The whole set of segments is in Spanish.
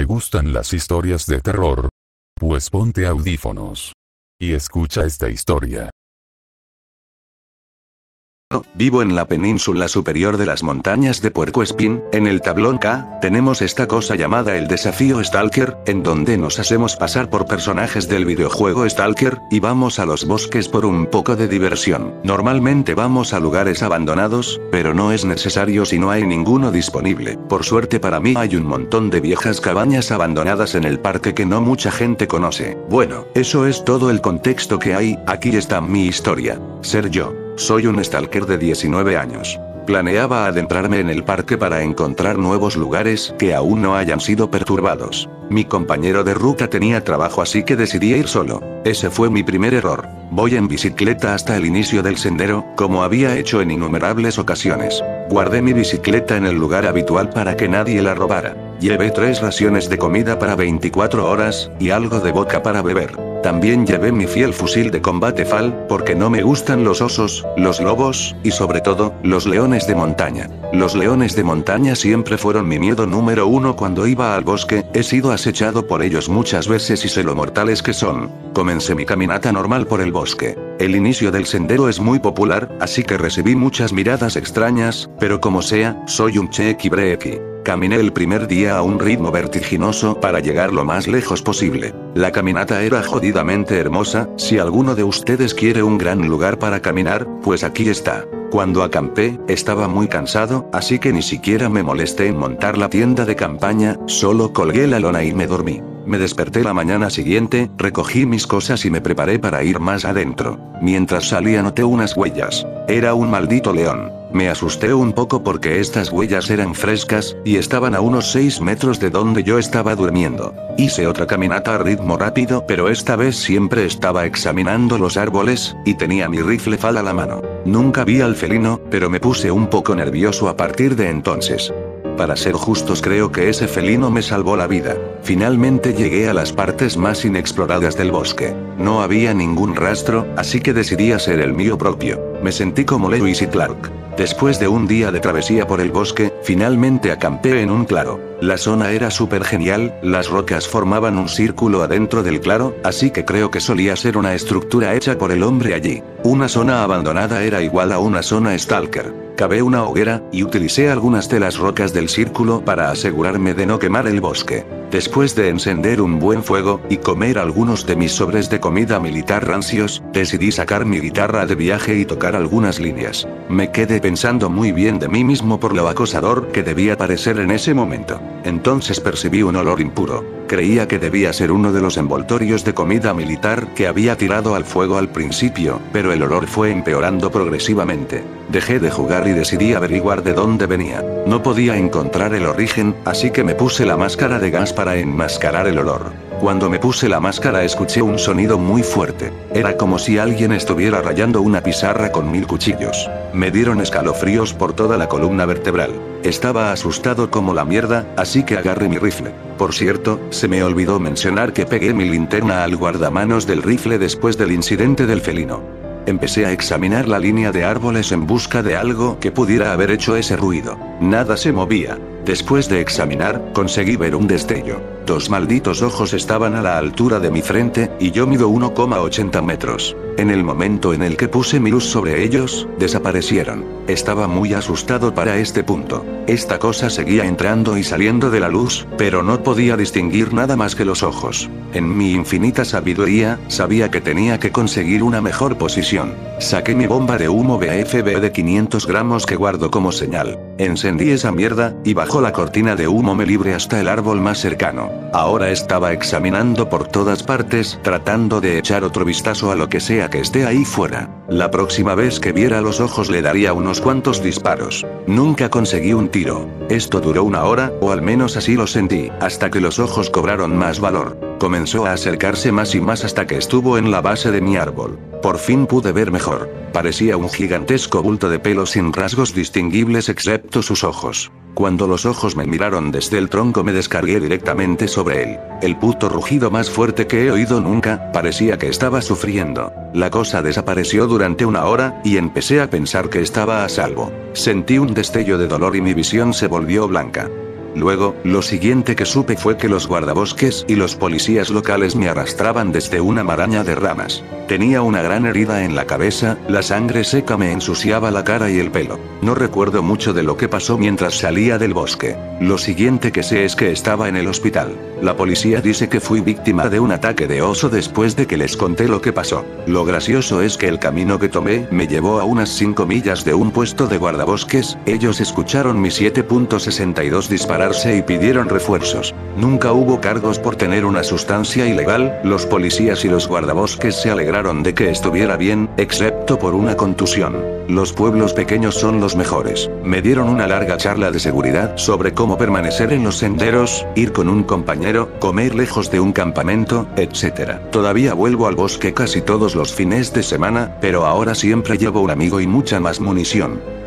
¿Te gustan las historias de terror? Pues ponte audífonos. Y escucha esta historia. Vivo en la península superior de las montañas de Puerco Espín, en el tablón K, tenemos esta cosa llamada el desafío Stalker, en donde nos hacemos pasar por personajes del videojuego Stalker, y vamos a los bosques por un poco de diversión. Normalmente vamos a lugares abandonados, pero no es necesario si no hay ninguno disponible. Por suerte para mí hay un montón de viejas cabañas abandonadas en el parque que no mucha gente conoce. Bueno, eso es todo el contexto que hay, aquí está mi historia. Ser yo. Soy un stalker de 19 años. Planeaba adentrarme en el parque para encontrar nuevos lugares que aún no hayan sido perturbados. Mi compañero de ruta tenía trabajo así que decidí ir solo. Ese fue mi primer error. Voy en bicicleta hasta el inicio del sendero, como había hecho en innumerables ocasiones. Guardé mi bicicleta en el lugar habitual para que nadie la robara. Llevé tres raciones de comida para 24 horas, y algo de boca para beber. También llevé mi fiel fusil de combate FAL, porque no me gustan los osos, los lobos, y sobre todo, los leones de montaña. Los leones de montaña siempre fueron mi miedo número uno cuando iba al bosque, he sido acechado por ellos muchas veces y sé lo mortales que son. Comencé mi caminata normal por el bosque. El inicio del sendero es muy popular, así que recibí muchas miradas extrañas, pero como sea, soy un chequi brequi. Caminé el primer día a un ritmo vertiginoso para llegar lo más lejos posible. La caminata era jodidamente hermosa, si alguno de ustedes quiere un gran lugar para caminar, pues aquí está. Cuando acampé, estaba muy cansado, así que ni siquiera me molesté en montar la tienda de campaña, solo colgué la lona y me dormí. Me desperté la mañana siguiente, recogí mis cosas y me preparé para ir más adentro. Mientras salía noté unas huellas. Era un maldito león. Me asusté un poco porque estas huellas eran frescas, y estaban a unos 6 metros de donde yo estaba durmiendo. Hice otra caminata a ritmo rápido, pero esta vez siempre estaba examinando los árboles, y tenía mi rifle fal a la mano. Nunca vi al felino, pero me puse un poco nervioso a partir de entonces. Para ser justos creo que ese felino me salvó la vida. Finalmente llegué a las partes más inexploradas del bosque. No había ningún rastro, así que decidí hacer el mío propio. Me sentí como Lewis y Clark. Después de un día de travesía por el bosque, finalmente acampé en un claro. La zona era súper genial, las rocas formaban un círculo adentro del claro, así que creo que solía ser una estructura hecha por el hombre allí. Una zona abandonada era igual a una zona stalker. Cavé una hoguera, y utilicé algunas de las rocas del círculo para asegurarme de no quemar el bosque. Después de encender un buen fuego, y comer algunos de mis sobres de comida militar rancios, decidí sacar mi guitarra de viaje y tocar algunas líneas. Me quedé pensando muy bien de mí mismo por lo acosador que debía parecer en ese momento. Entonces percibí un olor impuro. Creía que debía ser uno de los envoltorios de comida militar que había tirado al fuego al principio, pero el olor fue empeorando progresivamente. Dejé de jugar y decidí averiguar de dónde venía. No podía encontrar el origen, así que me puse la máscara de gas para enmascarar el olor. Cuando me puse la máscara escuché un sonido muy fuerte. Era como si alguien estuviera rayando una pizarra con mil cuchillos. Me dieron escalofríos por toda la columna vertebral. Estaba asustado como la mierda, así que agarré mi rifle. Por cierto, se me olvidó mencionar que pegué mi linterna al guardamanos del rifle después del incidente del felino. Empecé a examinar la línea de árboles en busca de algo que pudiera haber hecho ese ruido. Nada se movía. Después de examinar, conseguí ver un destello. Dos malditos ojos estaban a la altura de mi frente, y yo mido 1,80 metros. En el momento en el que puse mi luz sobre ellos, desaparecieron. Estaba muy asustado para este punto. Esta cosa seguía entrando y saliendo de la luz, pero no podía distinguir nada más que los ojos. En mi infinita sabiduría, sabía que tenía que conseguir una mejor posición. Saqué mi bomba de humo BFB de 500 gramos que guardo como señal. Encendí esa mierda, y la cortina de humo me libre hasta el árbol más cercano. Ahora estaba examinando por todas partes, tratando de echar otro vistazo a lo que sea que esté ahí fuera. La próxima vez que viera los ojos le daría unos cuantos disparos. Nunca conseguí un tiro. Esto duró una hora, o al menos así lo sentí, hasta que los ojos cobraron más valor. Comenzó a acercarse más y más hasta que estuvo en la base de mi árbol. Por fin pude ver mejor. Parecía un gigantesco bulto de pelo sin rasgos distinguibles excepto sus ojos. Cuando los ojos me miraron desde el tronco me descargué directamente sobre él. El puto rugido más fuerte que he oído nunca, parecía que estaba sufriendo. La cosa desapareció durante una hora, y empecé a pensar que estaba a salvo. Sentí un destello de dolor y mi visión se volvió blanca. Luego, lo siguiente que supe fue que los guardabosques y los policías locales me arrastraban desde una maraña de ramas. Tenía una gran herida en la cabeza, la sangre seca me ensuciaba la cara y el pelo. No recuerdo mucho de lo que pasó mientras salía del bosque. Lo siguiente que sé es que estaba en el hospital. La policía dice que fui víctima de un ataque de oso después de que les conté lo que pasó. Lo gracioso es que el camino que tomé me llevó a unas 5 millas de un puesto de guardabosques, ellos escucharon mi 7.62 dispararse y pidieron refuerzos. Nunca hubo cargos por tener una sustancia ilegal, los policías y los guardabosques se alegraron de que estuviera bien, excepto por una contusión. Los pueblos pequeños son los mejores. Me dieron una larga charla de seguridad sobre cómo permanecer en los senderos, ir con un compañero, comer lejos de un campamento, etc. Todavía vuelvo al bosque casi todos los fines de semana, pero ahora siempre llevo un amigo y mucha más munición.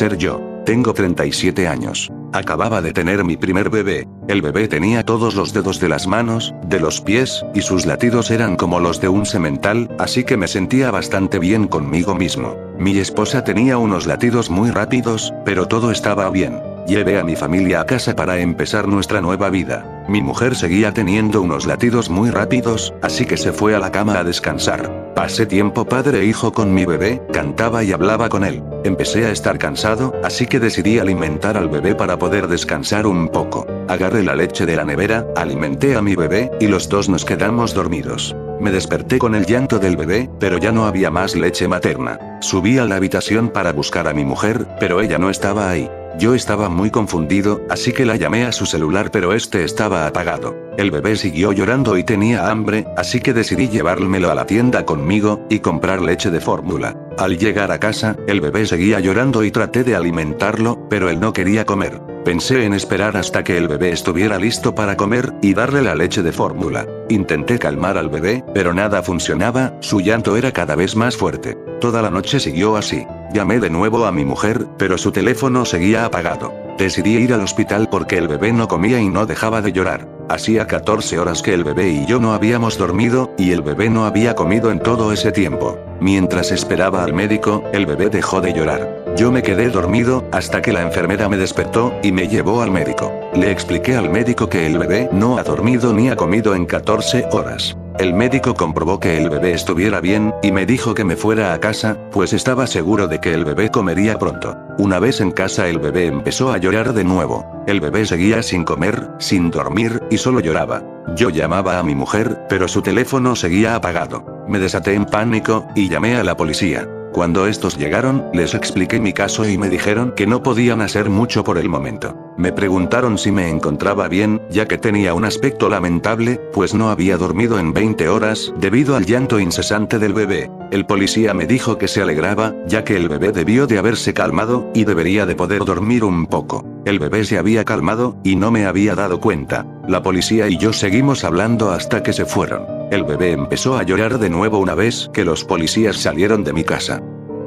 Ser yo. Tengo 37 años. Acababa de tener mi primer bebé. El bebé tenía todos los dedos de las manos, de los pies, y sus latidos eran como los de un semental, así que me sentía bastante bien conmigo mismo. Mi esposa tenía unos latidos muy rápidos, pero todo estaba bien. Llevé a mi familia a casa para empezar nuestra nueva vida. Mi mujer seguía teniendo unos latidos muy rápidos, así que se fue a la cama a descansar. Pasé tiempo padre e hijo con mi bebé, cantaba y hablaba con él. Empecé a estar cansado, así que decidí alimentar al bebé para poder descansar un poco. Agarré la leche de la nevera, alimenté a mi bebé, y los dos nos quedamos dormidos. Me desperté con el llanto del bebé, pero ya no había más leche materna. Subí a la habitación para buscar a mi mujer, pero ella no estaba ahí. Yo estaba muy confundido, así que la llamé a su celular pero este estaba apagado. El bebé siguió llorando y tenía hambre, así que decidí llevármelo a la tienda conmigo, y comprar leche de fórmula. Al llegar a casa, el bebé seguía llorando y traté de alimentarlo, pero él no quería comer. Pensé en esperar hasta que el bebé estuviera listo para comer, y darle la leche de fórmula. Intenté calmar al bebé, pero nada funcionaba, su llanto era cada vez más fuerte. Toda la noche siguió así. Llamé de nuevo a mi mujer, pero su teléfono seguía apagado. Decidí ir al hospital porque el bebé no comía y no dejaba de llorar. Hacía 14 horas que el bebé y yo no habíamos dormido, y el bebé no había comido en todo ese tiempo. Mientras esperaba al médico, el bebé dejó de llorar. Yo me quedé dormido, hasta que la enfermera me despertó, y me llevó al médico. Le expliqué al médico que el bebé no ha dormido ni ha comido en 14 horas. El médico comprobó que el bebé estuviera bien, y me dijo que me fuera a casa, pues estaba seguro de que el bebé comería pronto. Una vez en casa el bebé empezó a llorar de nuevo. El bebé seguía sin comer, sin dormir, y solo lloraba. Yo llamaba a mi mujer, pero su teléfono seguía apagado. Me desaté en pánico, y llamé a la policía. Cuando estos llegaron, les expliqué mi caso y me dijeron que no podían hacer mucho por el momento. Me preguntaron si me encontraba bien, ya que tenía un aspecto lamentable, pues no había dormido en 20 horas, debido al llanto incesante del bebé. El policía me dijo que se alegraba, ya que el bebé debió de haberse calmado, y debería de poder dormir un poco. El bebé se había calmado, y no me había dado cuenta. La policía y yo seguimos hablando hasta que se fueron. El bebé empezó a llorar de nuevo una vez que los policías salieron de mi casa.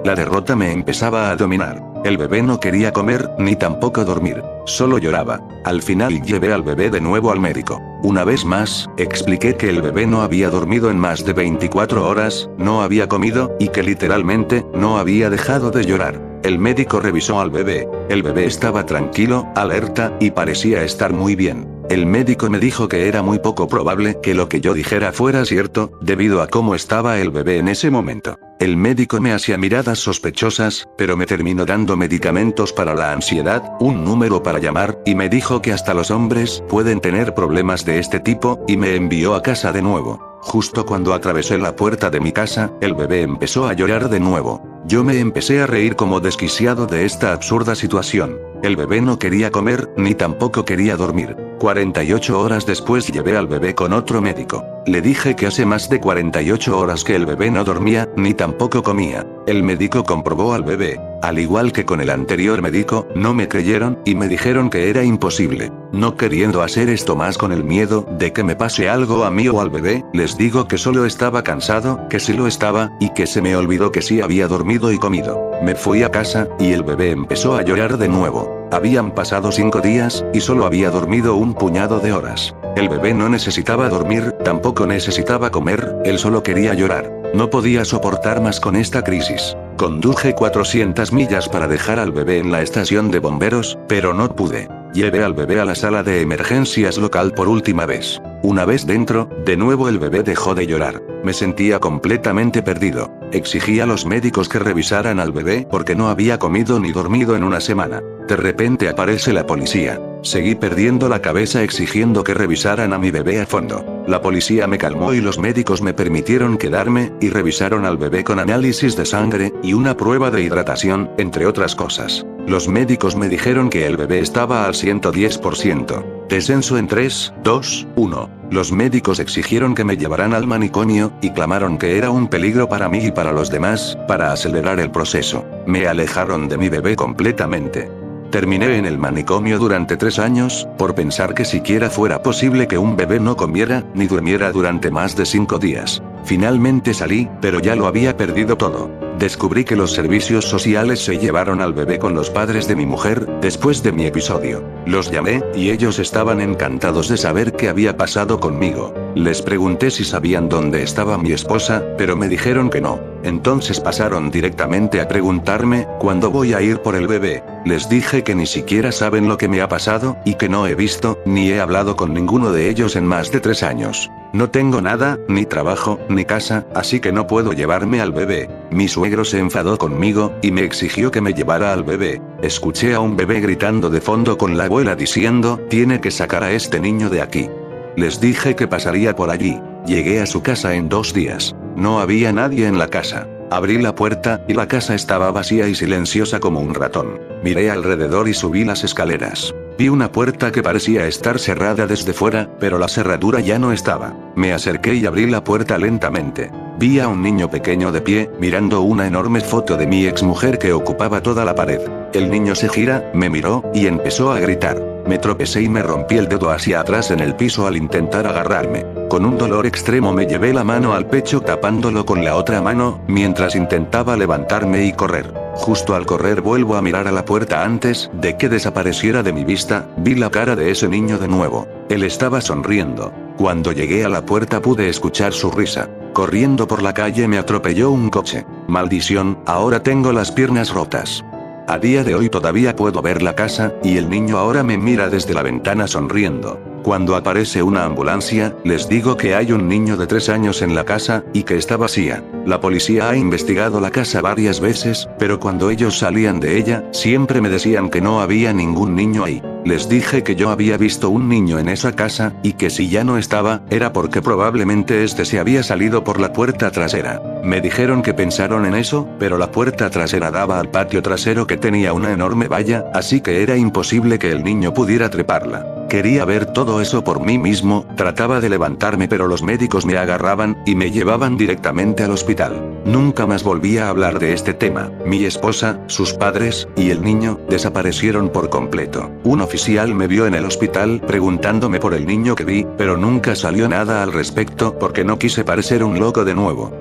La derrota me empezaba a dominar. El bebé no quería comer, ni tampoco dormir. Solo lloraba. Al final llevé al bebé de nuevo al médico. Una vez más, expliqué que el bebé no había dormido en más de 24 horas, no había comido, y que literalmente, no había dejado de llorar. El médico revisó al bebé. El bebé estaba tranquilo, alerta, y parecía estar muy bien. El médico me dijo que era muy poco probable que lo que yo dijera fuera cierto, debido a cómo estaba el bebé en ese momento. El médico me hacía miradas sospechosas, pero me terminó dando medicamentos para la ansiedad, un número para llamar, y me dijo que hasta los hombres pueden tener problemas de este tipo, y me envió a casa de nuevo. Justo cuando atravesé la puerta de mi casa, el bebé empezó a llorar de nuevo. Yo me empecé a reír como desquiciado de esta absurda situación. El bebé no quería comer, ni tampoco quería dormir. 48 horas después llevé al bebé con otro médico. Le dije que hace más de 48 horas que el bebé no dormía, ni tampoco comía. El médico comprobó al bebé. Al igual que con el anterior médico, no me creyeron, y me dijeron que era imposible. No queriendo hacer esto más con el miedo de que me pase algo a mí o al bebé, les digo que solo estaba cansado, que sí lo estaba, y que se me olvidó que sí había dormido y comido. Me fui a casa, y el bebé empezó a llorar de nuevo. Habían pasado cinco días, y solo había dormido un puñado de horas. El bebé no necesitaba dormir, tampoco necesitaba comer, él solo quería llorar. No podía soportar más con esta crisis. Conduje 400 millas para dejar al bebé en la estación de bomberos, pero no pude. Llevé al bebé a la sala de emergencias local por última vez. Una vez dentro, de nuevo el bebé dejó de llorar. Me sentía completamente perdido. Exigí a los médicos que revisaran al bebé porque no había comido ni dormido en una semana. De repente aparece la policía. Seguí perdiendo la cabeza exigiendo que revisaran a mi bebé a fondo. La policía me calmó y los médicos me permitieron quedarme, y revisaron al bebé con análisis de sangre, y una prueba de hidratación, entre otras cosas. Los médicos me dijeron que el bebé estaba al 110%. Descenso en 3, 2, 1. Los médicos exigieron que me llevaran al manicomio, y clamaron que era un peligro para mí y para los demás, para acelerar el proceso. Me alejaron de mi bebé completamente. Terminé en el manicomio durante tres años, por pensar que siquiera fuera posible que un bebé no comiera, ni durmiera durante más de cinco días. Finalmente salí, pero ya lo había perdido todo. Descubrí que los servicios sociales se llevaron al bebé con los padres de mi mujer, después de mi episodio. Los llamé, y ellos estaban encantados de saber qué había pasado conmigo. Les pregunté si sabían dónde estaba mi esposa, pero me dijeron que no. Entonces pasaron directamente a preguntarme, ¿cuándo voy a ir por el bebé? Les dije que ni siquiera saben lo que me ha pasado, y que no he visto, ni he hablado con ninguno de ellos en más de tres años. No tengo nada, ni trabajo, ni casa, así que no puedo llevarme al bebé. Mi suegro se enfadó conmigo, y me exigió que me llevara al bebé. Escuché a un bebé gritando de fondo con la abuela diciendo, tiene que sacar a este niño de aquí. Les dije que pasaría por allí. Llegué a su casa en dos días. No había nadie en la casa. Abrí la puerta, y la casa estaba vacía y silenciosa como un ratón. Miré alrededor y subí las escaleras. Vi una puerta que parecía estar cerrada desde fuera, pero la cerradura ya no estaba. Me acerqué y abrí la puerta lentamente. Vi a un niño pequeño de pie, mirando una enorme foto de mi exmujer que ocupaba toda la pared. El niño se gira, me miró, y empezó a gritar. Me tropecé y me rompí el dedo hacia atrás en el piso al intentar agarrarme. Con un dolor extremo me llevé la mano al pecho tapándolo con la otra mano, mientras intentaba levantarme y correr. Justo al correr vuelvo a mirar a la puerta antes de que desapareciera de mi vista, vi la cara de ese niño de nuevo. Él estaba sonriendo. Cuando llegué a la puerta pude escuchar su risa. Corriendo por la calle me atropelló un coche. Maldición, ahora tengo las piernas rotas. A día de hoy todavía puedo ver la casa, y el niño ahora me mira desde la ventana sonriendo. Cuando aparece una ambulancia, les digo que hay un niño de tres años en la casa, y que está vacía. La policía ha investigado la casa varias veces, pero cuando ellos salían de ella, siempre me decían que no había ningún niño ahí. Les dije que yo había visto un niño en esa casa, y que si ya no estaba, era porque probablemente este se había salido por la puerta trasera. Me dijeron que pensaron en eso, pero la puerta trasera daba al patio trasero que tenía una enorme valla, así que era imposible que el niño pudiera treparla. Quería ver eso por mí mismo, trataba de levantarme pero los médicos me agarraban, y me llevaban directamente al hospital. Nunca más volví a hablar de este tema. Mi esposa, sus padres, y el niño, desaparecieron por completo. Un oficial me vio en el hospital preguntándome por el niño que vi, pero nunca salió nada al respecto porque no quise parecer un loco de nuevo.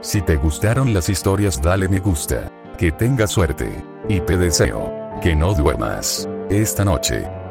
Si te gustaron las historias dale me gusta. Que tengas suerte. Y te deseo que no duermas esta noche.